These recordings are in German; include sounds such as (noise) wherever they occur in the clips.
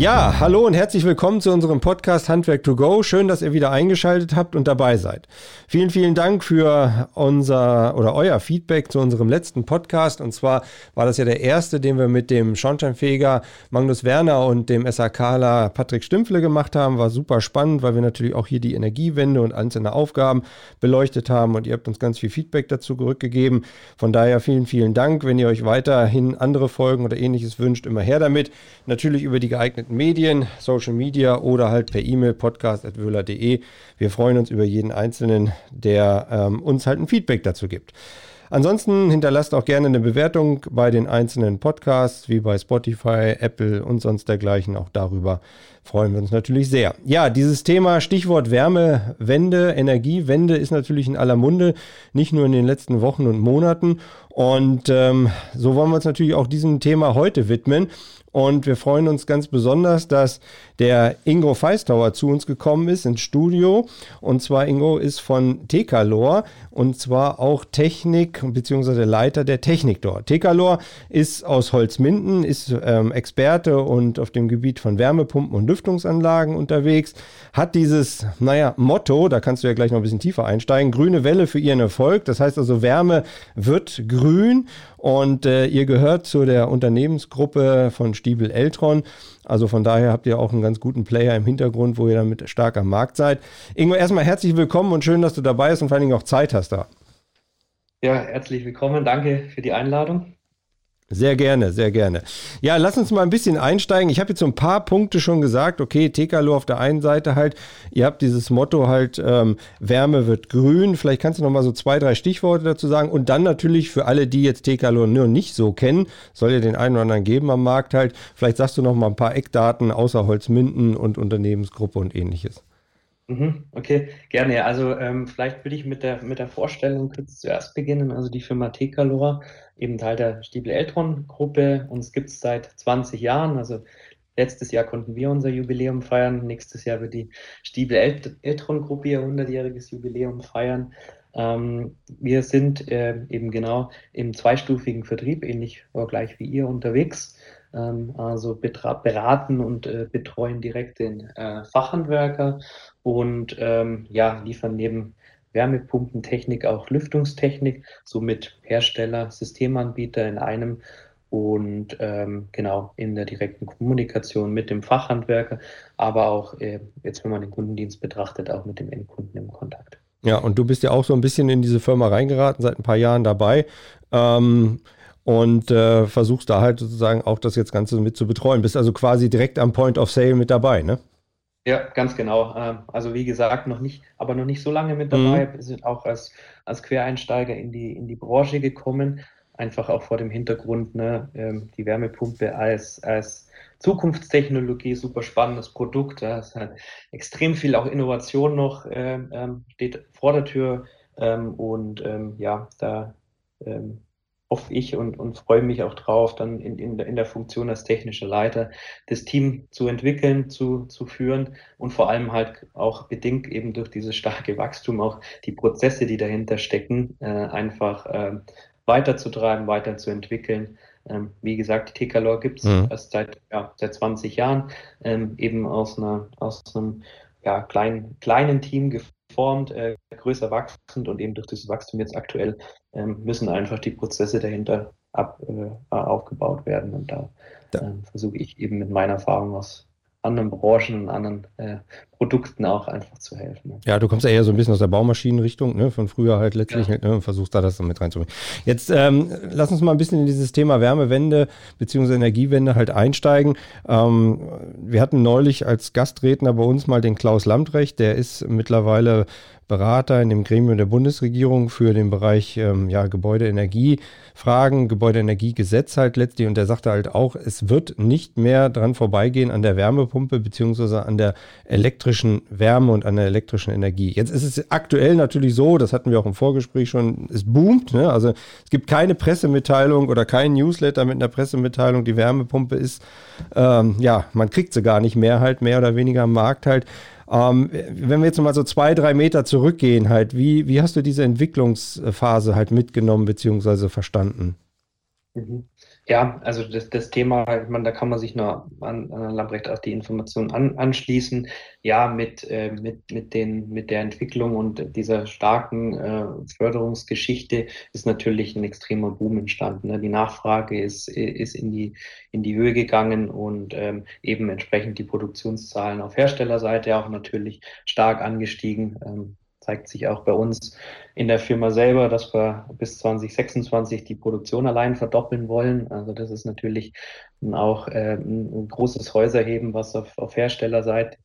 Ja, hallo und herzlich willkommen zu unserem Podcast Handwerk to Go. Schön, dass ihr wieder eingeschaltet habt und dabei seid. Vielen, vielen Dank für unser oder euer Feedback zu unserem letzten Podcast. Und zwar war das ja der erste, den wir mit dem Schornsteinfeger Magnus Werner und dem SAKler Patrick Stümpfle gemacht haben. War super spannend, weil wir natürlich auch hier die Energiewende und einzelne Aufgaben beleuchtet haben. Und ihr habt uns ganz viel Feedback dazu zurückgegeben. Von daher vielen, vielen Dank. Wenn ihr euch weiterhin andere Folgen oder ähnliches wünscht, immer her damit. Natürlich über die geeigneten Medien, Social Media oder halt per E-Mail podcast.wöhler.de. Wir freuen uns über jeden Einzelnen, der ähm, uns halt ein Feedback dazu gibt. Ansonsten hinterlasst auch gerne eine Bewertung bei den einzelnen Podcasts, wie bei Spotify, Apple und sonst dergleichen. Auch darüber freuen wir uns natürlich sehr. Ja, dieses Thema Stichwort Wärmewende, Energiewende ist natürlich in aller Munde, nicht nur in den letzten Wochen und Monaten. Und ähm, so wollen wir uns natürlich auch diesem Thema heute widmen. Und wir freuen uns ganz besonders, dass der Ingo Feistauer zu uns gekommen ist ins Studio. Und zwar Ingo ist von Tekalor und zwar auch Technik bzw. Leiter der Technik dort. Tekalor ist aus Holzminden, ist ähm, Experte und auf dem Gebiet von Wärmepumpen und Lüftungsanlagen unterwegs, hat dieses, naja, Motto, da kannst du ja gleich noch ein bisschen tiefer einsteigen, grüne Welle für ihren Erfolg. Das heißt also, Wärme wird grün und äh, ihr gehört zu der Unternehmensgruppe von Stiebel Eltron. Also von daher habt ihr auch einen ganz guten Player im Hintergrund, wo ihr damit stark am Markt seid. Ingo, erstmal herzlich willkommen und schön, dass du dabei bist und vor allen Dingen auch Zeit hast da. Ja, herzlich willkommen. Danke für die Einladung. Sehr gerne, sehr gerne. Ja, lass uns mal ein bisschen einsteigen. Ich habe jetzt so ein paar Punkte schon gesagt. Okay, Tekalo auf der einen Seite halt. Ihr habt dieses Motto halt, ähm, Wärme wird grün. Vielleicht kannst du noch mal so zwei, drei Stichworte dazu sagen. Und dann natürlich für alle, die jetzt Tekalo nur nicht so kennen, soll ja den einen oder anderen geben am Markt halt. Vielleicht sagst du noch mal ein paar Eckdaten außer Holzminden und Unternehmensgruppe und ähnliches. Mhm, okay, gerne. Also ähm, vielleicht würde ich mit der, mit der Vorstellung kurz zuerst beginnen. Also die Firma Tekalor, eben Teil der Stiebel Eltron Gruppe. Uns gibt es seit 20 Jahren. Also letztes Jahr konnten wir unser Jubiläum feiern. Nächstes Jahr wird die Stiebel Eltron Gruppe ihr 100-jähriges Jubiläum feiern. Ähm, wir sind äh, eben genau im zweistufigen Vertrieb, ähnlich oder gleich wie ihr unterwegs. Ähm, also beraten und äh, betreuen direkt den äh, Fachhandwerker und ähm, ja, liefern neben Wärmepumpentechnik auch Lüftungstechnik, somit Hersteller, Systemanbieter in einem und ähm, genau in der direkten Kommunikation mit dem Fachhandwerker, aber auch äh, jetzt, wenn man den Kundendienst betrachtet, auch mit dem Endkunden im Kontakt. Ja, und du bist ja auch so ein bisschen in diese Firma reingeraten, seit ein paar Jahren dabei. Ähm, und äh, versuchst da halt sozusagen auch das jetzt Ganze mit zu betreuen. Bist also quasi direkt am Point of Sale mit dabei, ne? Ja, ganz genau. Ähm, also wie gesagt, noch nicht, aber noch nicht so lange mit dabei. Mhm. Wir sind auch als, als Quereinsteiger in die, in die Branche gekommen. Einfach auch vor dem Hintergrund, ne, ähm, die Wärmepumpe als, als Zukunftstechnologie, super spannendes Produkt. Da ist halt extrem viel auch Innovation noch, ähm, steht vor der Tür. und ja, da hoffe ich und, und freue mich auch drauf, dann in, in, in der Funktion als technischer Leiter das Team zu entwickeln, zu, zu führen und vor allem halt auch bedingt eben durch dieses starke Wachstum auch die Prozesse, die dahinter stecken, äh, einfach äh, weiterzutreiben, weiterzuentwickeln. Ähm, wie gesagt, die TKLOR gibt es mhm. erst seit, ja, seit 20 Jahren, ähm, eben aus, einer, aus einem ja, kleinen, kleinen Team geformt, äh, größer wachsend und eben durch dieses Wachstum jetzt aktuell ähm, müssen einfach die Prozesse dahinter ab, äh, aufgebaut werden. Und da äh, versuche ich eben mit meiner Erfahrung aus anderen Branchen und anderen äh, Produkten auch einfach zu helfen. Ja, du kommst ja eher so ein bisschen aus der Baumaschinenrichtung, ne? von früher halt letztlich ja. ne? und versuchst da das dann mit reinzubringen. Jetzt ähm, lass uns mal ein bisschen in dieses Thema Wärmewende bzw. Energiewende halt einsteigen. Ähm, wir hatten neulich als Gastredner bei uns mal den Klaus Lamprecht, der ist mittlerweile Berater in dem Gremium der Bundesregierung für den Bereich ähm, ja, Gebäudeenergiefragen, Gebäudeenergiegesetz halt letztlich. Und der sagte halt auch, es wird nicht mehr dran vorbeigehen an der Wärmepumpe beziehungsweise an der elektrischen Wärme und an der elektrischen Energie. Jetzt ist es aktuell natürlich so, das hatten wir auch im Vorgespräch schon, es boomt. Ne? Also es gibt keine Pressemitteilung oder kein Newsletter mit einer Pressemitteilung. Die Wärmepumpe ist, ähm, ja, man kriegt sie gar nicht mehr halt, mehr oder weniger am Markt halt. Ähm, wenn wir jetzt mal so zwei, drei Meter zurückgehen, halt, wie, wie hast du diese Entwicklungsphase halt mitgenommen bzw. verstanden? Mhm. Ja, also das, das Thema, meine, da kann man sich nur an, an Lambrecht auch die Informationen an, anschließen. Ja, mit, äh, mit, mit, den, mit der Entwicklung und dieser starken äh, Förderungsgeschichte ist natürlich ein extremer Boom entstanden. Ne? Die Nachfrage ist, ist in, die, in die Höhe gegangen und ähm, eben entsprechend die Produktionszahlen auf Herstellerseite auch natürlich stark angestiegen. Ähm, zeigt sich auch bei uns in der Firma selber, dass wir bis 2026 die Produktion allein verdoppeln wollen. Also das ist natürlich auch äh, ein großes Häuserheben, was auf, auf Herstellerseite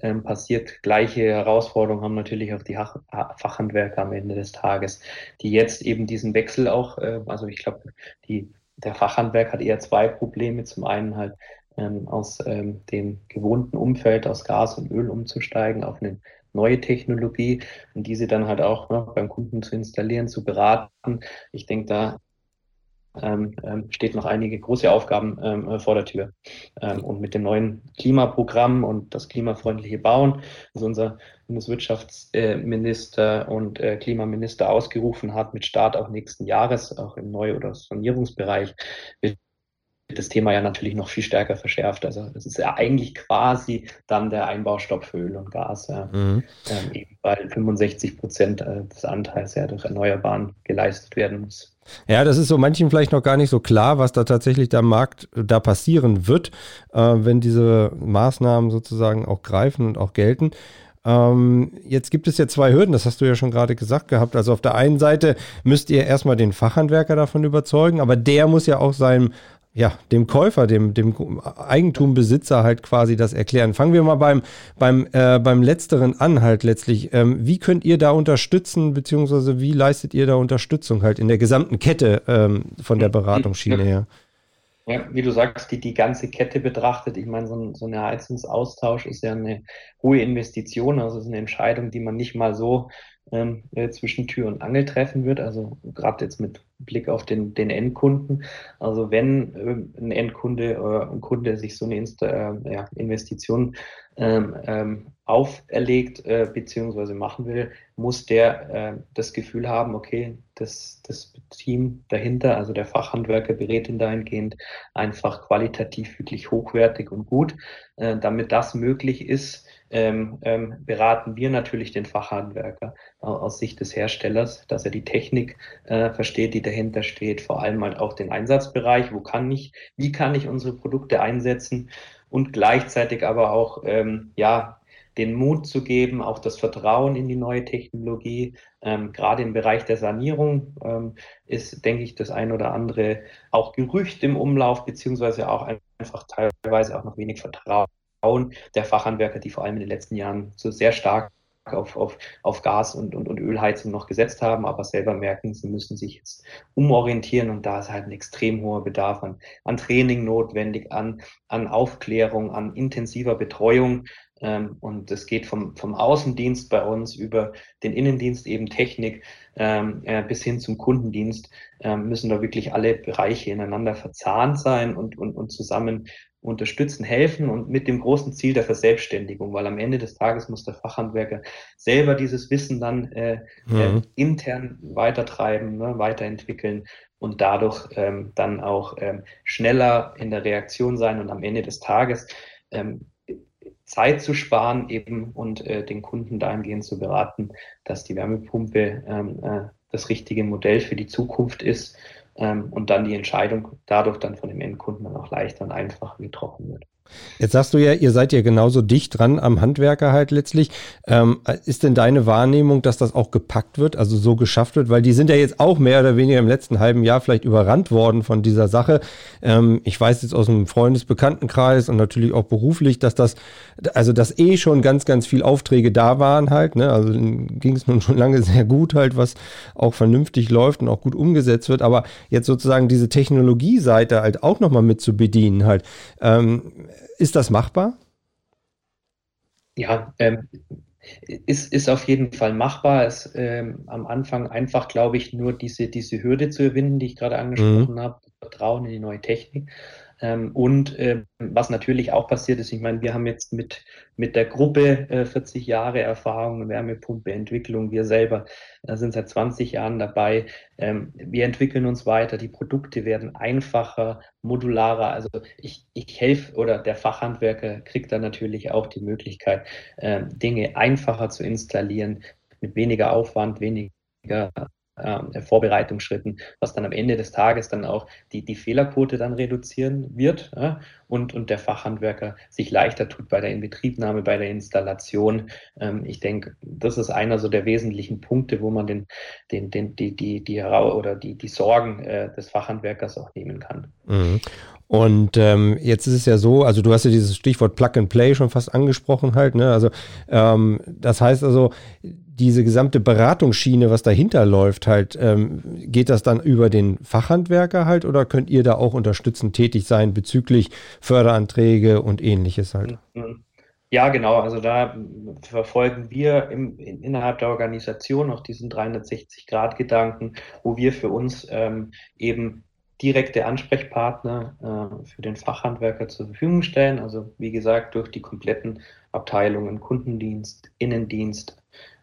ähm, passiert. Gleiche Herausforderungen haben natürlich auch die ha Fachhandwerker am Ende des Tages, die jetzt eben diesen Wechsel auch, äh, also ich glaube, die der Fachhandwerk hat eher zwei Probleme. Zum einen halt ähm, aus ähm, dem gewohnten Umfeld aus Gas und Öl umzusteigen auf eine neue Technologie und diese dann halt auch ne, beim Kunden zu installieren, zu beraten. Ich denke, da ähm, ähm, steht noch einige große Aufgaben ähm, vor der Tür. Ähm, und mit dem neuen Klimaprogramm und das klimafreundliche Bauen, das unser Bundeswirtschaftsminister und äh, Klimaminister ausgerufen hat, mit Start auch nächsten Jahres, auch im Neu- oder Sanierungsbereich, wird das Thema ja natürlich noch viel stärker verschärft. Also das ist ja eigentlich quasi dann der Einbaustopp für Öl und Gas, ja. mhm. ähm, eben weil 65 Prozent äh, des Anteils ja durch Erneuerbaren geleistet werden muss. Ja, das ist so manchen vielleicht noch gar nicht so klar, was da tatsächlich der Markt äh, da passieren wird, äh, wenn diese Maßnahmen sozusagen auch greifen und auch gelten. Ähm, jetzt gibt es ja zwei Hürden, das hast du ja schon gerade gesagt gehabt. Also auf der einen Seite müsst ihr erstmal den Fachhandwerker davon überzeugen, aber der muss ja auch seinem ja, dem Käufer, dem, dem Eigentumbesitzer halt quasi das erklären. Fangen wir mal beim, beim, äh, beim Letzteren an halt letztlich. Ähm, wie könnt ihr da unterstützen, beziehungsweise wie leistet ihr da Unterstützung halt in der gesamten Kette ähm, von der Beratungsschiene her? Ja, wie du sagst, die, die ganze Kette betrachtet. Ich meine, so ein, so ein Heizungsaustausch ist ja eine hohe Investition, also es ist eine Entscheidung, die man nicht mal so ähm, äh, zwischen Tür und Angel treffen wird. Also gerade jetzt mit Blick auf den, den Endkunden. Also wenn äh, ein Endkunde oder ein Kunde sich so eine Inst äh, ja, Investition ähm, ähm, auferlegt äh, bzw. machen will, muss der äh, das Gefühl haben, okay, das, das Team dahinter, also der Fachhandwerker berät ihn dahingehend einfach qualitativ wirklich hochwertig und gut. Äh, damit das möglich ist, ähm, ähm, beraten wir natürlich den Fachhandwerker aus Sicht des Herstellers, dass er die Technik äh, versteht, die dahinter steht, vor allem halt auch den Einsatzbereich, wo kann ich, wie kann ich unsere Produkte einsetzen und gleichzeitig aber auch ähm, ja den Mut zu geben, auch das Vertrauen in die neue Technologie. Ähm, gerade im Bereich der Sanierung ähm, ist, denke ich, das ein oder andere auch Gerücht im Umlauf, beziehungsweise auch einfach teilweise auch noch wenig Vertrauen der Fachhandwerker, die vor allem in den letzten Jahren so sehr stark auf, auf, auf Gas- und, und, und Ölheizung noch gesetzt haben, aber selber merken, sie müssen sich jetzt umorientieren und da ist halt ein extrem hoher Bedarf an, an Training notwendig, an, an Aufklärung, an intensiver Betreuung. Ähm, und es geht vom, vom Außendienst bei uns über den Innendienst, eben Technik, ähm, äh, bis hin zum Kundendienst, äh, müssen da wirklich alle Bereiche ineinander verzahnt sein und, und, und zusammen unterstützen, helfen und mit dem großen Ziel der Verselbstständigung, weil am Ende des Tages muss der Fachhandwerker selber dieses Wissen dann äh, mhm. äh, intern weitertreiben, ne, weiterentwickeln und dadurch ähm, dann auch ähm, schneller in der Reaktion sein und am Ende des Tages ähm, Zeit zu sparen eben und äh, den Kunden dahingehend zu beraten, dass die Wärmepumpe ähm, äh, das richtige Modell für die Zukunft ist ähm, und dann die Entscheidung dadurch dann von dem Endkunden dann auch leichter und einfacher getroffen wird. Jetzt sagst du ja, ihr seid ja genauso dicht dran am Handwerker halt letztlich. Ähm, ist denn deine Wahrnehmung, dass das auch gepackt wird, also so geschafft wird? Weil die sind ja jetzt auch mehr oder weniger im letzten halben Jahr vielleicht überrannt worden von dieser Sache. Ähm, ich weiß jetzt aus dem Freundesbekanntenkreis und natürlich auch beruflich, dass das, also dass eh schon ganz, ganz viel Aufträge da waren halt. Ne? Also ging es nun schon lange sehr gut halt, was auch vernünftig läuft und auch gut umgesetzt wird. Aber jetzt sozusagen diese Technologieseite halt auch nochmal mit zu bedienen halt. Ähm, ist das machbar? Ja, ähm, ist, ist auf jeden Fall machbar. Es ähm, am Anfang einfach, glaube ich, nur diese, diese Hürde zu überwinden, die ich gerade angesprochen mhm. habe, Vertrauen in die neue Technik. Ähm, und äh, was natürlich auch passiert ist, ich meine, wir haben jetzt mit, mit der Gruppe äh, 40 Jahre Erfahrung, Wärmepumpeentwicklung, wir selber äh, sind seit 20 Jahren dabei. Ähm, wir entwickeln uns weiter, die Produkte werden einfacher, modularer. Also ich, ich helfe oder der Fachhandwerker kriegt dann natürlich auch die Möglichkeit, äh, Dinge einfacher zu installieren, mit weniger Aufwand, weniger äh, Vorbereitungsschritten, was dann am Ende des Tages dann auch die, die Fehlerquote dann reduzieren wird ja, und, und der Fachhandwerker sich leichter tut bei der Inbetriebnahme, bei der Installation. Ähm, ich denke, das ist einer so der wesentlichen Punkte, wo man den, den, den, die, die, die, oder die, die Sorgen äh, des Fachhandwerkers auch nehmen kann. Mhm. Und ähm, jetzt ist es ja so, also du hast ja dieses Stichwort Plug and Play schon fast angesprochen halt, ne? Also ähm, das heißt also, diese gesamte Beratungsschiene, was dahinter läuft, halt, ähm, geht das dann über den Fachhandwerker halt oder könnt ihr da auch unterstützend tätig sein bezüglich Förderanträge und ähnliches halt? Mhm. Ja, genau. Also da verfolgen wir im, in, innerhalb der Organisation auch diesen 360-Grad-Gedanken, wo wir für uns ähm, eben direkte Ansprechpartner äh, für den Fachhandwerker zur Verfügung stellen. Also wie gesagt, durch die kompletten Abteilungen Kundendienst, Innendienst,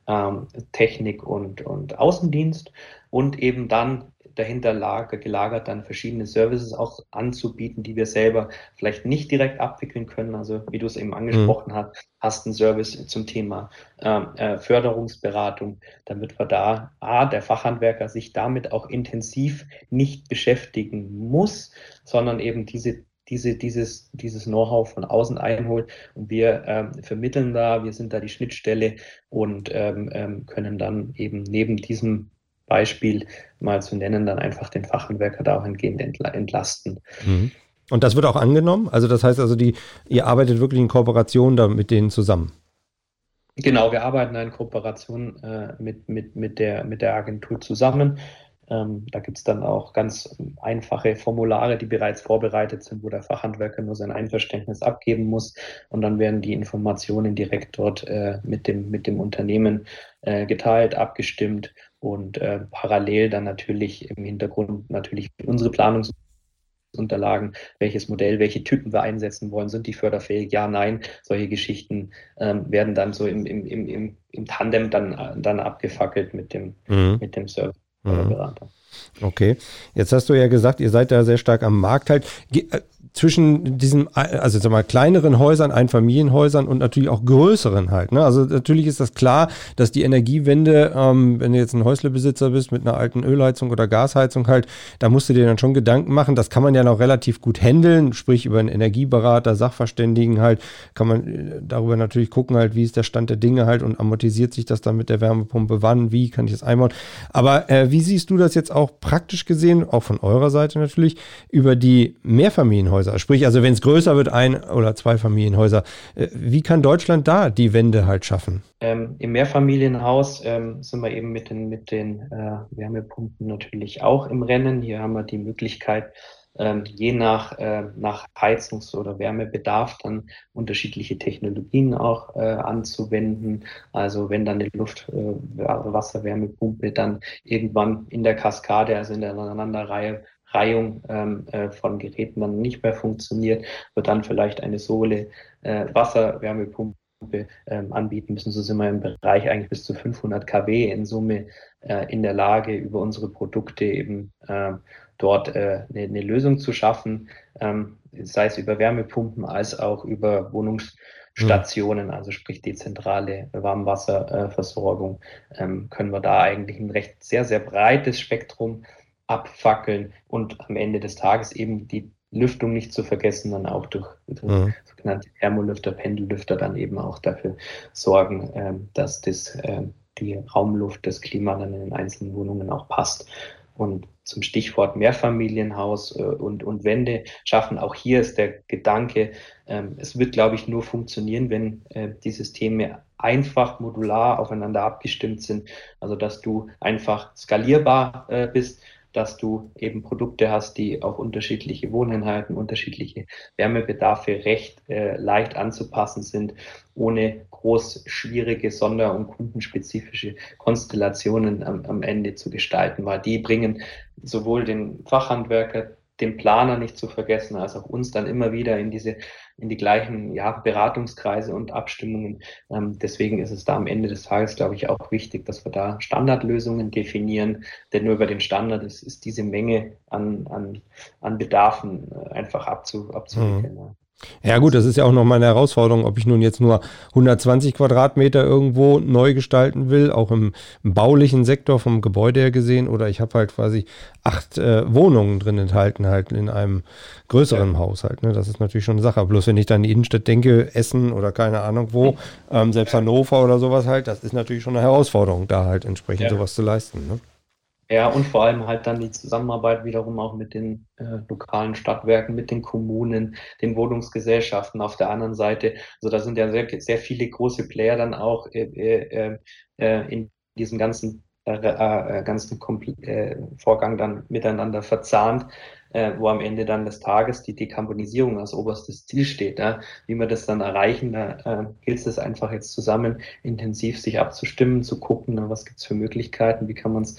ähm, Technik und, und Außendienst und eben dann dahinter lager, gelagert dann verschiedene Services auch anzubieten, die wir selber vielleicht nicht direkt abwickeln können. Also wie du es eben angesprochen mhm. hast, hast einen Service zum Thema ähm, äh, Förderungsberatung, damit wir da A, der Fachhandwerker sich damit auch intensiv nicht beschäftigen muss, sondern eben diese diese, dieses, dieses Know-how von außen einholt. Und wir ähm, vermitteln da, wir sind da die Schnittstelle und ähm, ähm, können dann eben neben diesem Beispiel mal zu nennen, dann einfach den Fachhandwerker dahingehend entlasten. Mhm. Und das wird auch angenommen? Also das heißt also, die, ihr arbeitet wirklich in Kooperation da mit denen zusammen? Genau, wir arbeiten in Kooperation äh, mit, mit, mit, der, mit der Agentur zusammen. Ähm, da gibt es dann auch ganz einfache Formulare, die bereits vorbereitet sind, wo der Fachhandwerker nur sein Einverständnis abgeben muss. Und dann werden die Informationen direkt dort äh, mit, dem, mit dem Unternehmen äh, geteilt, abgestimmt und äh, parallel dann natürlich im Hintergrund natürlich unsere Planungs Unterlagen, welches Modell, welche Typen wir einsetzen wollen, sind die förderfähig, ja, nein, solche Geschichten ähm, werden dann so im, im, im, im Tandem dann, dann abgefackelt mit dem, mhm. mit dem Service. Mhm. Okay, jetzt hast du ja gesagt, ihr seid da sehr stark am Markt halt. Zwischen diesen, also sag mal, kleineren Häusern, Einfamilienhäusern und natürlich auch größeren halt. Ne? Also natürlich ist das klar, dass die Energiewende, ähm, wenn du jetzt ein Häuslebesitzer bist mit einer alten Ölheizung oder Gasheizung halt, da musst du dir dann schon Gedanken machen. Das kann man ja noch relativ gut handeln, sprich über einen Energieberater, Sachverständigen halt, kann man äh, darüber natürlich gucken halt, wie ist der Stand der Dinge halt und amortisiert sich das dann mit der Wärmepumpe, wann, wie kann ich das einbauen. Aber äh, wie siehst du das jetzt auch praktisch gesehen, auch von eurer Seite natürlich, über die Mehrfamilienhäuser? Mehrfamilienhäuser. Sprich, also wenn es größer wird, ein oder zwei Familienhäuser. Äh, wie kann Deutschland da die Wende halt schaffen? Ähm, Im Mehrfamilienhaus ähm, sind wir eben mit den, mit den äh, Wärmepumpen natürlich auch im Rennen. Hier haben wir die Möglichkeit, ähm, je nach, äh, nach Heizungs- oder Wärmebedarf dann unterschiedliche Technologien auch äh, anzuwenden. Also wenn dann die Luft, äh, dann irgendwann in der Kaskade, also in der Aneinanderreihe Reihung ähm, äh, von Geräten dann nicht mehr funktioniert, wird dann vielleicht eine Sohle äh, Wasserwärmepumpe ähm, anbieten müssen. So sind wir im Bereich eigentlich bis zu 500 kW in Summe äh, in der Lage, über unsere Produkte eben äh, dort äh, eine, eine, Lösung zu schaffen, ähm, sei es über Wärmepumpen als auch über Wohnungsstationen, mhm. also sprich die zentrale Warmwasserversorgung, ähm, können wir da eigentlich ein recht sehr, sehr breites Spektrum abfackeln und am Ende des Tages eben die Lüftung nicht zu vergessen, dann auch durch, durch mhm. sogenannte Thermolüfter, Pendellüfter dann eben auch dafür sorgen, ähm, dass das, ähm, die Raumluft, das Klima dann in den einzelnen Wohnungen auch passt. Und zum Stichwort Mehrfamilienhaus äh, und, und Wände schaffen, auch hier ist der Gedanke, ähm, es wird, glaube ich, nur funktionieren, wenn äh, die Systeme einfach modular aufeinander abgestimmt sind, also dass du einfach skalierbar äh, bist dass du eben Produkte hast, die auf unterschiedliche Wohneinheiten, unterschiedliche Wärmebedarfe recht äh, leicht anzupassen sind, ohne groß schwierige Sonder- und kundenspezifische Konstellationen am, am Ende zu gestalten, weil die bringen sowohl den Fachhandwerker den Planer nicht zu vergessen, als auch uns dann immer wieder in diese, in die gleichen ja, Beratungskreise und Abstimmungen. Ähm, deswegen ist es da am Ende des Tages, glaube ich, auch wichtig, dass wir da Standardlösungen definieren, denn nur über den Standard ist, ist diese Menge an, an, an Bedarfen äh, einfach abzu, abzuwickeln. Mhm. Ja gut, das ist ja auch nochmal eine Herausforderung, ob ich nun jetzt nur 120 Quadratmeter irgendwo neu gestalten will, auch im, im baulichen Sektor vom Gebäude her gesehen, oder ich habe halt quasi acht äh, Wohnungen drin enthalten, halt in einem größeren ja. Haushalt. Ne? Das ist natürlich schon eine Sache. Bloß wenn ich dann in die Innenstadt denke, Essen oder keine Ahnung wo, ähm, selbst Hannover oder sowas halt, das ist natürlich schon eine Herausforderung, da halt entsprechend ja. sowas zu leisten. Ne? Ja, und vor allem halt dann die Zusammenarbeit wiederum auch mit den äh, lokalen Stadtwerken, mit den Kommunen, den Wohnungsgesellschaften auf der anderen Seite. Also da sind ja sehr, sehr viele große Player dann auch äh, äh, äh in diesem ganzen, äh, äh, ganzen äh, Vorgang dann miteinander verzahnt, äh, wo am Ende dann des Tages die Dekarbonisierung als oberstes Ziel steht. Ja? Wie wir das dann erreichen, da äh, gilt es einfach jetzt zusammen intensiv sich abzustimmen, zu gucken, na, was gibt's für Möglichkeiten, wie kann man es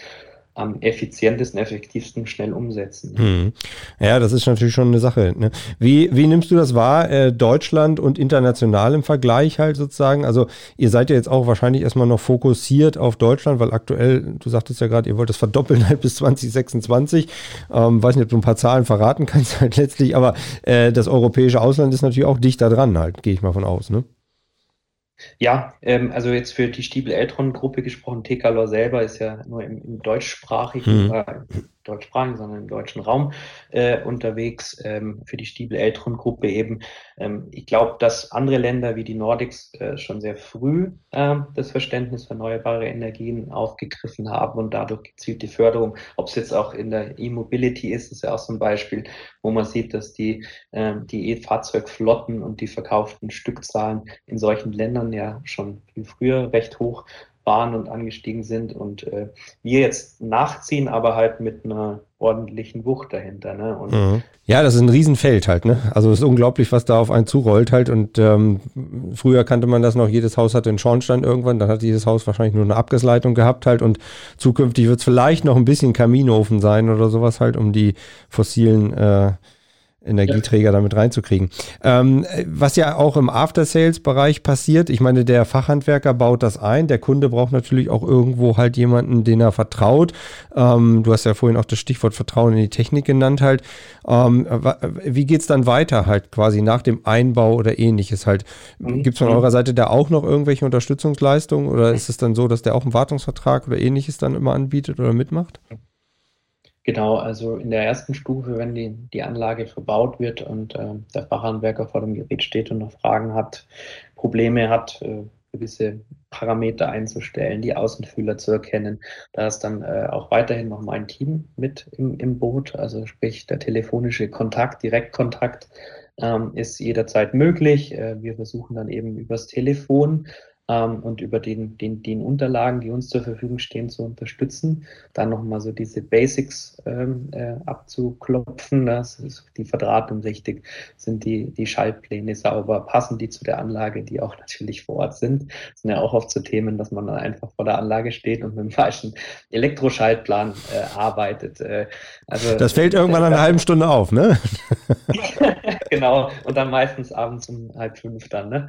am effizientesten, effektivsten schnell umsetzen. Hm. Ja, das ist natürlich schon eine Sache. Ne? Wie, wie nimmst du das wahr, äh, Deutschland und international im Vergleich halt sozusagen? Also ihr seid ja jetzt auch wahrscheinlich erstmal noch fokussiert auf Deutschland, weil aktuell, du sagtest ja gerade, ihr wollt das verdoppeln halt bis 2026. Ähm, weiß nicht, ob du ein paar Zahlen verraten kannst (laughs) halt letztlich, aber äh, das europäische Ausland ist natürlich auch dichter dran halt, gehe ich mal von aus, ne? Ja, ähm, also jetzt für die Stiebel-Eltron-Gruppe gesprochen, Tekalor selber ist ja nur im, im deutschsprachigen, mhm. äh, deutschsprachigen, sondern im deutschen Raum äh, unterwegs ähm, für die Stiebel-Eltron-Gruppe eben. Ähm, ich glaube, dass andere Länder wie die Nordics äh, schon sehr früh äh, das Verständnis für erneuerbare Energien aufgegriffen haben und dadurch gezielte Förderung, ob es jetzt auch in der E-Mobility ist, ist ja auch so ein Beispiel, wo man sieht, dass die, äh, die E-Fahrzeugflotten und die verkauften Stückzahlen in solchen Ländern ja schon viel früher recht hoch waren und angestiegen sind und äh, wir jetzt nachziehen, aber halt mit einer ordentlichen Wucht dahinter. Ne? Mhm. Ja, das ist ein Riesenfeld halt. Ne? Also es ist unglaublich, was da auf einen zurollt halt. Und ähm, früher kannte man das noch, jedes Haus hatte einen Schornstein irgendwann, dann hat jedes Haus wahrscheinlich nur eine Abgasleitung gehabt halt. Und zukünftig wird es vielleicht noch ein bisschen Kaminofen sein oder sowas halt, um die fossilen äh, Energieträger ja. damit reinzukriegen. Ähm, was ja auch im After-Sales-Bereich passiert, ich meine, der Fachhandwerker baut das ein, der Kunde braucht natürlich auch irgendwo halt jemanden, den er vertraut. Ähm, du hast ja vorhin auch das Stichwort Vertrauen in die Technik genannt halt. Ähm, wie geht's dann weiter halt quasi nach dem Einbau oder ähnliches halt? Mhm. Gibt es von mhm. eurer Seite da auch noch irgendwelche Unterstützungsleistungen oder ist es dann so, dass der auch einen Wartungsvertrag oder ähnliches dann immer anbietet oder mitmacht? Genau, also in der ersten Stufe, wenn die, die Anlage verbaut wird und äh, der Fachhandwerker vor dem Gerät steht und noch Fragen hat, Probleme hat, äh, gewisse Parameter einzustellen, die Außenfühler zu erkennen. Da ist dann äh, auch weiterhin noch mein Team mit im, im Boot, also sprich der telefonische Kontakt, Direktkontakt ähm, ist jederzeit möglich. Äh, wir versuchen dann eben übers Telefon ähm, und über den, den, den Unterlagen, die uns zur Verfügung stehen, zu unterstützen. Dann nochmal so diese Basics ähm, äh, abzuklopfen. Das ist die Verdrahtung richtig, sind die, die Schaltpläne sauber, passen die zu der Anlage, die auch natürlich vor Ort sind. Das sind ja auch oft so Themen, dass man dann einfach vor der Anlage steht und mit dem falschen Elektroschaltplan äh, arbeitet. Äh, also, das fällt irgendwann nach einer halben Stunde auf, ne? (laughs) genau, und dann meistens abends um halb fünf dann, ne?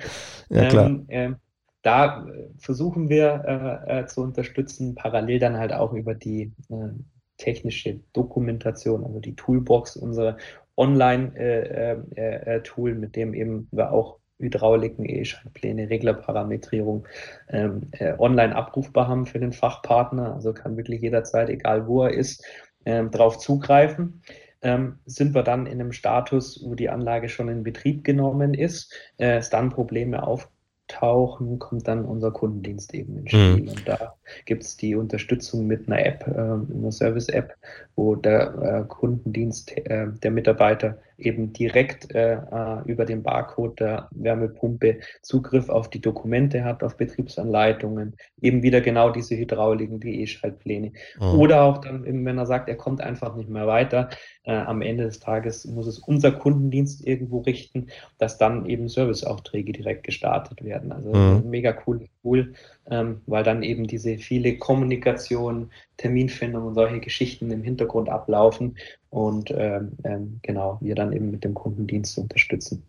Ja, klar. Ähm, ähm da äh, versuchen wir äh, äh, zu unterstützen, parallel dann halt auch über die äh, technische Dokumentation, also die Toolbox, unsere Online-Tool, äh, äh, mit dem eben wir auch Hydrauliken, E-Schaltpläne, Reglerparametrierung ähm, online abrufbar haben für den Fachpartner. Also kann wirklich jederzeit, egal wo er ist, ähm, darauf zugreifen. Ähm, sind wir dann in einem Status, wo die Anlage schon in Betrieb genommen ist, äh, es dann Probleme auf, auftauchen, kommt dann unser Kundendienst eben ins Spiel. Mhm. Und da gibt es die Unterstützung mit einer App, äh, einer Service-App, wo der äh, Kundendienst äh, der Mitarbeiter eben direkt äh, äh, über den Barcode der Wärmepumpe Zugriff auf die Dokumente hat, auf Betriebsanleitungen, eben wieder genau diese Hydrauliken, die E-Schaltpläne. Mhm. Oder auch dann, eben, wenn er sagt, er kommt einfach nicht mehr weiter, äh, am Ende des Tages muss es unser Kundendienst irgendwo richten, dass dann eben Serviceaufträge direkt gestartet werden. Also mhm. mega cool, cool ähm, weil dann eben diese viele Kommunikation, Terminfindung und solche Geschichten im Hintergrund ablaufen und ähm, ähm, genau, wir dann eben mit dem Kundendienst unterstützen.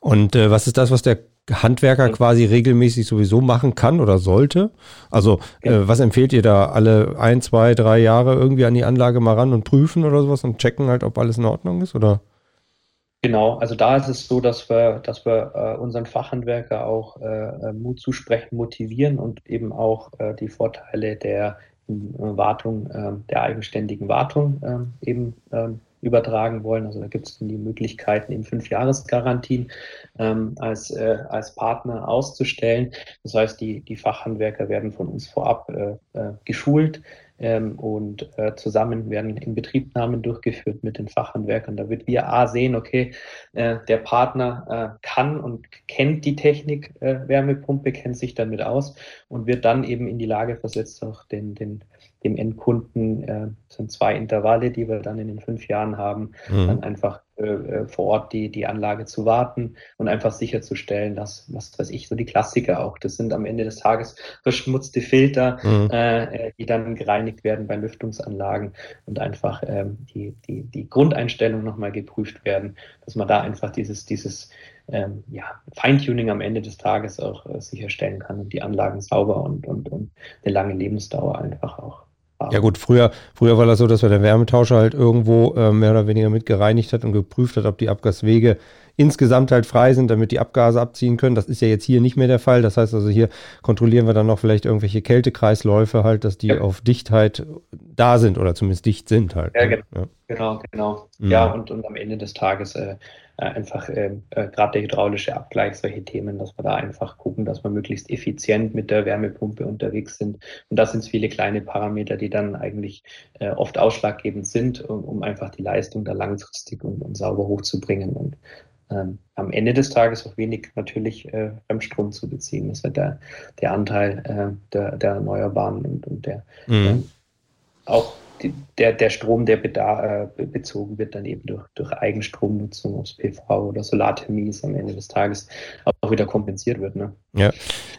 Und äh, was ist das, was der Handwerker quasi regelmäßig sowieso machen kann oder sollte? Also äh, was empfehlt ihr da? Alle ein, zwei, drei Jahre irgendwie an die Anlage mal ran und prüfen oder sowas und checken halt, ob alles in Ordnung ist? Oder? Genau, also da ist es so, dass wir, dass wir äh, unseren Fachhandwerker auch äh, äh Mut zusprechen, motivieren und eben auch äh, die Vorteile der äh, Wartung, ähm, der eigenständigen Wartung ähm, eben ähm, übertragen wollen. Also da gibt es die Möglichkeiten, eben Fünfjahresgarantien ähm, als, äh, als Partner auszustellen. Das heißt, die, die Fachhandwerker werden von uns vorab äh, äh, geschult ähm, und äh, zusammen werden Inbetriebnahmen durchgeführt mit den Fachhandwerkern. Da wird wir A sehen, okay, äh, der Partner äh, kann und kennt die Technik Wärmepumpe, kennt sich damit aus und wird dann eben in die Lage versetzt, auch den, den dem Endkunden, äh, sind zwei Intervalle, die wir dann in den fünf Jahren haben, mhm. dann einfach äh, äh, vor Ort die, die Anlage zu warten und einfach sicherzustellen, dass, was weiß ich, so die Klassiker auch, das sind am Ende des Tages verschmutzte Filter, mhm. äh, die dann gereinigt werden bei Lüftungsanlagen und einfach ähm, die, die, die Grundeinstellungen nochmal geprüft werden, dass man da einfach dieses, dieses ähm, ja, Feintuning am Ende des Tages auch äh, sicherstellen kann und die Anlagen sauber und, und, und eine lange Lebensdauer einfach auch ja gut, früher, früher war das so, dass wir der Wärmetauscher halt irgendwo äh, mehr oder weniger mit gereinigt hat und geprüft hat, ob die Abgaswege insgesamt halt frei sind, damit die Abgase abziehen können. Das ist ja jetzt hier nicht mehr der Fall. Das heißt also, hier kontrollieren wir dann noch vielleicht irgendwelche Kältekreisläufe halt, dass die ja. auf Dichtheit da sind oder zumindest dicht sind halt. Ja, genau. Ja. Genau, genau. Mhm. Ja, und, und am Ende des Tages äh einfach äh, äh, gerade der hydraulische Abgleich, solche Themen, dass wir da einfach gucken, dass wir möglichst effizient mit der Wärmepumpe unterwegs sind. Und das sind viele kleine Parameter, die dann eigentlich äh, oft ausschlaggebend sind, um, um, einfach die Leistung da langfristig und, und sauber hochzubringen. Und ähm, am Ende des Tages auch wenig natürlich äh, Fremdstrom zu beziehen. Das ist der, der Anteil äh, der, der Erneuerbaren und, und der mhm. äh, auch der, der Strom, der äh, bezogen wird, dann eben durch, durch Eigenstromnutzung, ob PV oder Solarthermie ist, am Ende des Tages auch wieder kompensiert wird. Ne? Ja.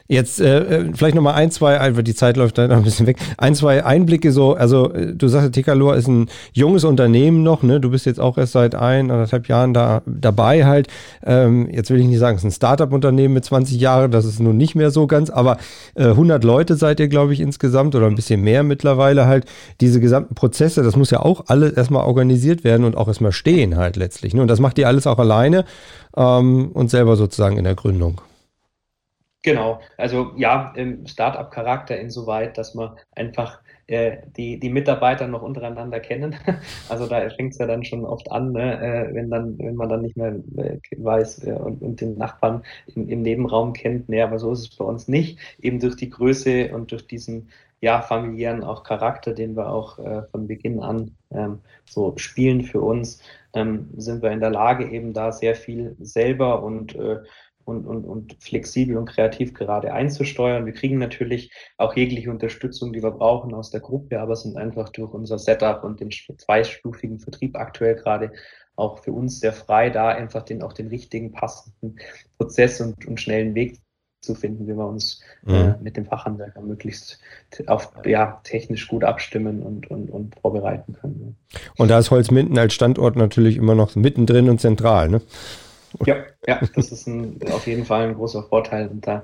Jetzt äh, äh vielleicht nochmal ein, zwei, einfach die Zeit läuft dann ein bisschen weg, ein, zwei Einblicke so, also äh, du sagst, Tikalor ist ein junges Unternehmen noch, ne? Du bist jetzt auch erst seit ein, anderthalb Jahren da dabei halt. Ähm, jetzt will ich nicht sagen, es ist ein Startup-Unternehmen mit 20 Jahren, das ist nun nicht mehr so ganz, aber äh, 100 Leute seid ihr, glaube ich, insgesamt oder ein bisschen mehr mittlerweile halt. Diese gesamten Prozesse, das muss ja auch alles erstmal organisiert werden und auch erstmal stehen halt letztlich. Ne? Und das macht ihr alles auch alleine ähm, und selber sozusagen in der Gründung. Genau, also ja, im Startup-Charakter insoweit, dass man einfach äh, die, die Mitarbeiter noch untereinander kennen. (laughs) Also da fängt es ja dann schon oft an, ne? äh, wenn, dann, wenn man dann nicht mehr äh, weiß äh, und, und, den Nachbarn im, im Nebenraum kennt. Nee, aber so ist es bei uns nicht. Eben durch die Größe und durch diesen ja, familiären auch Charakter, den wir auch äh, von Beginn an ähm, so spielen für uns, ähm, sind wir in der Lage, eben da sehr viel selber und, äh, und, und, und flexibel und kreativ gerade einzusteuern. Wir kriegen natürlich auch jegliche Unterstützung, die wir brauchen aus der Gruppe, aber sind einfach durch unser Setup und den zweistufigen Vertrieb aktuell gerade auch für uns sehr frei, da einfach den, auch den richtigen, passenden Prozess und, und schnellen Weg zu finden, wie wir uns äh, mhm. äh, mit dem Fachhandwerker möglichst auf, ja, technisch gut abstimmen und, und, und vorbereiten können. Und da ist Holzminden als Standort natürlich immer noch mittendrin und zentral, ne? Ja, ja, das ist ein, auf jeden Fall ein großer Vorteil und da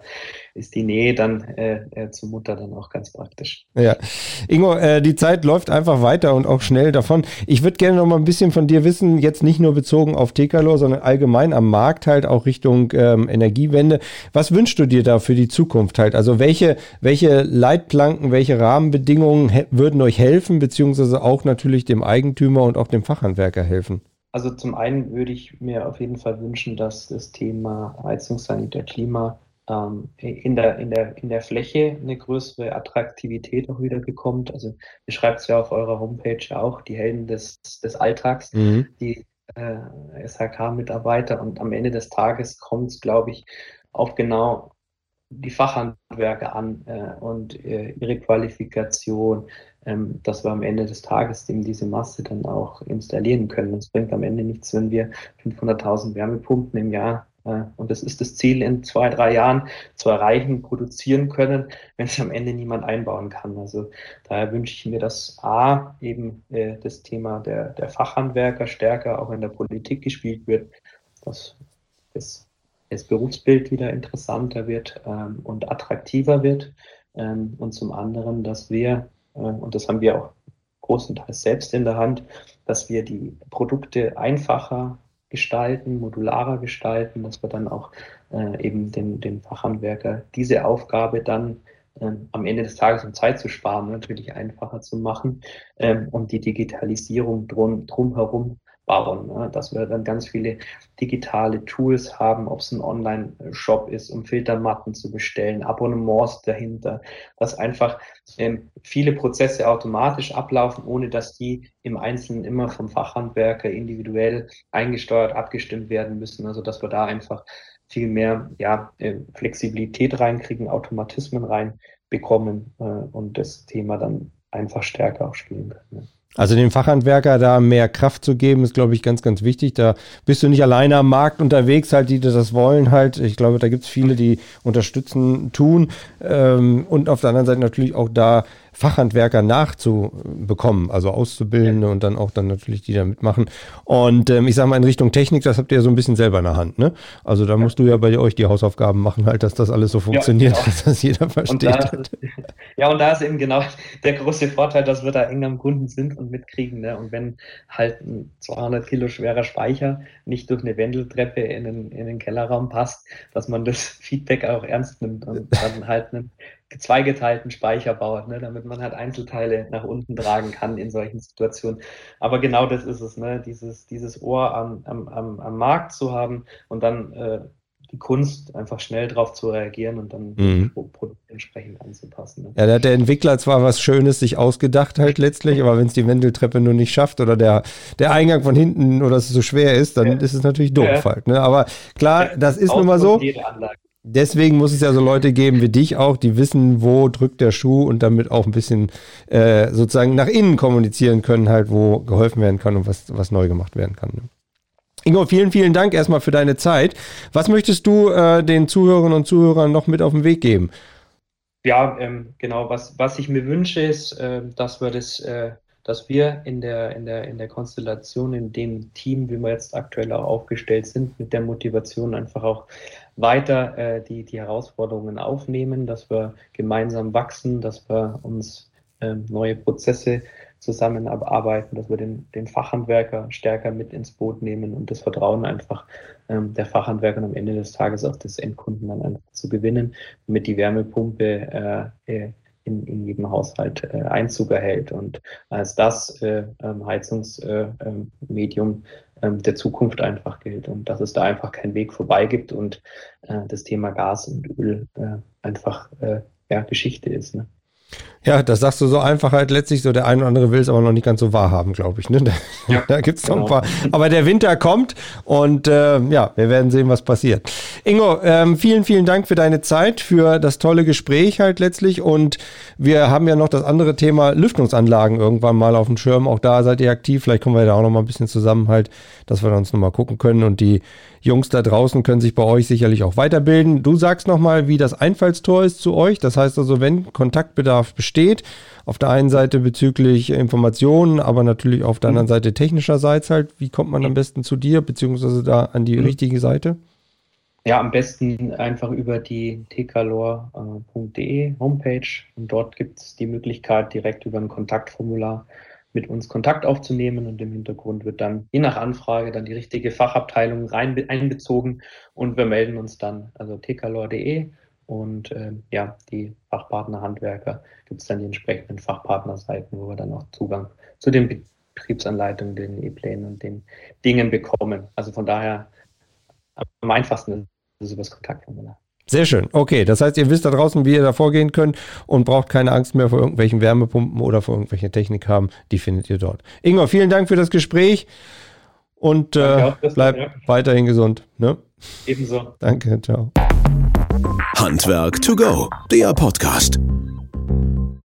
ist die Nähe dann äh, äh, zur Mutter dann auch ganz praktisch. Ja, Ingo, äh, die Zeit läuft einfach weiter und auch schnell davon. Ich würde gerne noch mal ein bisschen von dir wissen, jetzt nicht nur bezogen auf Tekalor, sondern allgemein am Markt halt auch Richtung ähm, Energiewende. Was wünschst du dir da für die Zukunft halt? Also welche, welche Leitplanken, welche Rahmenbedingungen würden euch helfen, beziehungsweise auch natürlich dem Eigentümer und auch dem Fachhandwerker helfen? Also zum einen würde ich mir auf jeden Fall wünschen, dass das Thema Heizungssanitär Klima ähm, in, der, in, der, in der Fläche eine größere Attraktivität auch wieder bekommt. Also ihr schreibt es ja auf eurer Homepage auch, die Helden des, des Alltags, mhm. die äh, SHK-Mitarbeiter und am Ende des Tages kommt es, glaube ich, auf genau die Fachhandwerker an äh, und äh, ihre Qualifikation, ähm, dass wir am Ende des Tages eben diese Masse dann auch installieren können. Es bringt am Ende nichts, wenn wir 500.000 Wärmepumpen im Jahr Äh, und das ist das Ziel, in zwei, drei Jahren zu erreichen, produzieren können, wenn es am Ende niemand einbauen kann. Also daher wünsche ich mir, dass A, eben äh, das Thema der, der Fachhandwerker stärker auch in der Politik gespielt wird, dass das, das Berufsbild wieder interessanter wird ähm, und attraktiver wird. Ähm, und zum anderen, dass wir, äh, und das haben wir auch großenteils selbst in der Hand, dass wir die Produkte einfacher gestalten, modularer gestalten, dass wir dann auch äh, eben den, den Fachhandwerker diese Aufgabe dann ähm, am Ende des Tages, um Zeit zu sparen, natürlich einfacher zu machen ähm, und die Digitalisierung drum, drumherum bauen, ne? dass wir dann ganz viele digitale Tools haben, ob es ein Online-Shop ist, um Filtermatten zu bestellen, Abonnements dahinter, dass einfach ähm, viele Prozesse automatisch ablaufen, ohne dass die im Einzelnen immer vom Fachhandwerker individuell eingesteuert, abgestimmt werden müssen. Also dass wir da einfach viel mehr ja, äh, Flexibilität reinkriegen, Automatismen reinbekommen äh, und das Thema dann einfach stärker auch spielen können. Also dem Fachhandwerker da mehr Kraft zu geben, ist, glaube ich, ganz, ganz wichtig. Da bist du nicht alleine am Markt unterwegs, halt, die das wollen halt. Ich glaube, da gibt es viele, die unterstützen, tun. Ähm, und auf der anderen Seite natürlich auch da Fachhandwerker nachzubekommen, also Auszubildende ja. und dann auch dann natürlich die da mitmachen. Und ähm, ich sage mal in Richtung Technik, das habt ihr ja so ein bisschen selber in der Hand, ne? Also da ja. musst du ja bei euch die Hausaufgaben machen, halt, dass das alles so funktioniert, ja, genau. dass das jeder versteht. Und da (laughs) ja, und da ist eben genau der große Vorteil, dass wir da eng am Kunden sind und mitkriegen. Ne? Und wenn halt ein 200 Kilo schwerer Speicher nicht durch eine Wendeltreppe in den, in den Kellerraum passt, dass man das Feedback auch ernst nimmt und dann halt einen zweigeteilten Speicher baut, ne, damit man halt Einzelteile nach unten tragen kann in solchen Situationen. Aber genau das ist es, ne, dieses, dieses Ohr am, am, am, am Markt zu haben und dann äh, die Kunst, einfach schnell darauf zu reagieren und dann mhm. das Produkt entsprechend anzupassen. Ne? Ja, da hat der Entwickler zwar was Schönes sich ausgedacht halt letztlich, aber wenn es die Wendeltreppe nur nicht schafft oder der, der Eingang von hinten oder es so schwer ist, dann ja. ist es natürlich doof ja. halt. Ne? Aber klar, das ist nun mal so. Deswegen muss es ja so Leute geben wie dich auch, die wissen, wo drückt der Schuh und damit auch ein bisschen äh, sozusagen nach innen kommunizieren können, halt, wo geholfen werden kann und was, was neu gemacht werden kann. Ingo, vielen, vielen Dank erstmal für deine Zeit. Was möchtest du äh, den Zuhörerinnen und Zuhörern noch mit auf den Weg geben? Ja, ähm, genau. Was, was ich mir wünsche, ist, äh, dass wir das äh, dass wir in der, in der, in der Konstellation, in dem Team, wie wir jetzt aktuell auch aufgestellt sind, mit der Motivation einfach auch weiter äh, die, die Herausforderungen aufnehmen, dass wir gemeinsam wachsen, dass wir uns äh, neue Prozesse zusammenarbeiten, dass wir den, den Fachhandwerker stärker mit ins Boot nehmen und das Vertrauen einfach ähm, der Fachhandwerker am Ende des Tages auch des Endkunden dann einfach zu gewinnen, damit die Wärmepumpe äh, äh in, in jedem Haushalt äh, Einzug erhält und als das äh, ähm, Heizungsmedium äh, ähm, der Zukunft einfach gilt und dass es da einfach keinen Weg vorbei gibt und äh, das Thema Gas und Öl äh, einfach ja, Geschichte ist. Ne? Ja, das sagst du so einfach halt letztlich so, der eine oder andere will es aber noch nicht ganz so wahrhaben, glaube ich. Ne? (laughs) Da, ja, da gibt es noch genau. ein paar. Aber der Winter kommt und äh, ja, wir werden sehen, was passiert. Ingo, ähm, vielen, vielen Dank für deine Zeit, für das tolle Gespräch halt letztlich und wir haben ja noch das andere Thema Lüftungsanlagen irgendwann mal auf dem Schirm. Auch da seid ihr aktiv. Vielleicht kommen wir da auch noch mal ein bisschen zusammen halt, dass wir uns noch mal gucken können und die Jungs da draußen können sich bei euch sicherlich auch weiterbilden. Du sagst noch mal, wie das Einfallstor ist zu euch. Das heißt also, wenn Kontaktbedarf besteht, auf der einen Seite bezüglich Informationen, aber natürlich auf der anderen mhm. Seite technischerseits halt, wie kommt man am besten zu dir, beziehungsweise da an die mhm. richtige Seite? Ja, am besten einfach über die tkalor.de Homepage und dort gibt es die Möglichkeit, direkt über ein Kontaktformular mit uns Kontakt aufzunehmen und im Hintergrund wird dann je nach Anfrage dann die richtige Fachabteilung rein einbezogen und wir melden uns dann, also tkalor.de und äh, ja, die Fachpartner Handwerker gibt es dann die entsprechenden Fachpartnerseiten, wo wir dann auch Zugang zu den Betriebsanleitungen, den E-Plänen und den Dingen bekommen. Also von daher am einfachsten ist es über das Kontaktformular. Sehr schön. Okay, das heißt, ihr wisst da draußen, wie ihr da vorgehen könnt und braucht keine Angst mehr vor irgendwelchen Wärmepumpen oder vor irgendwelche Technik haben. Die findet ihr dort. Ingwer, vielen Dank für das Gespräch und äh, bleibt ja. weiterhin gesund. Ne? Ebenso. Danke, ciao. Handwerk to go, der Podcast.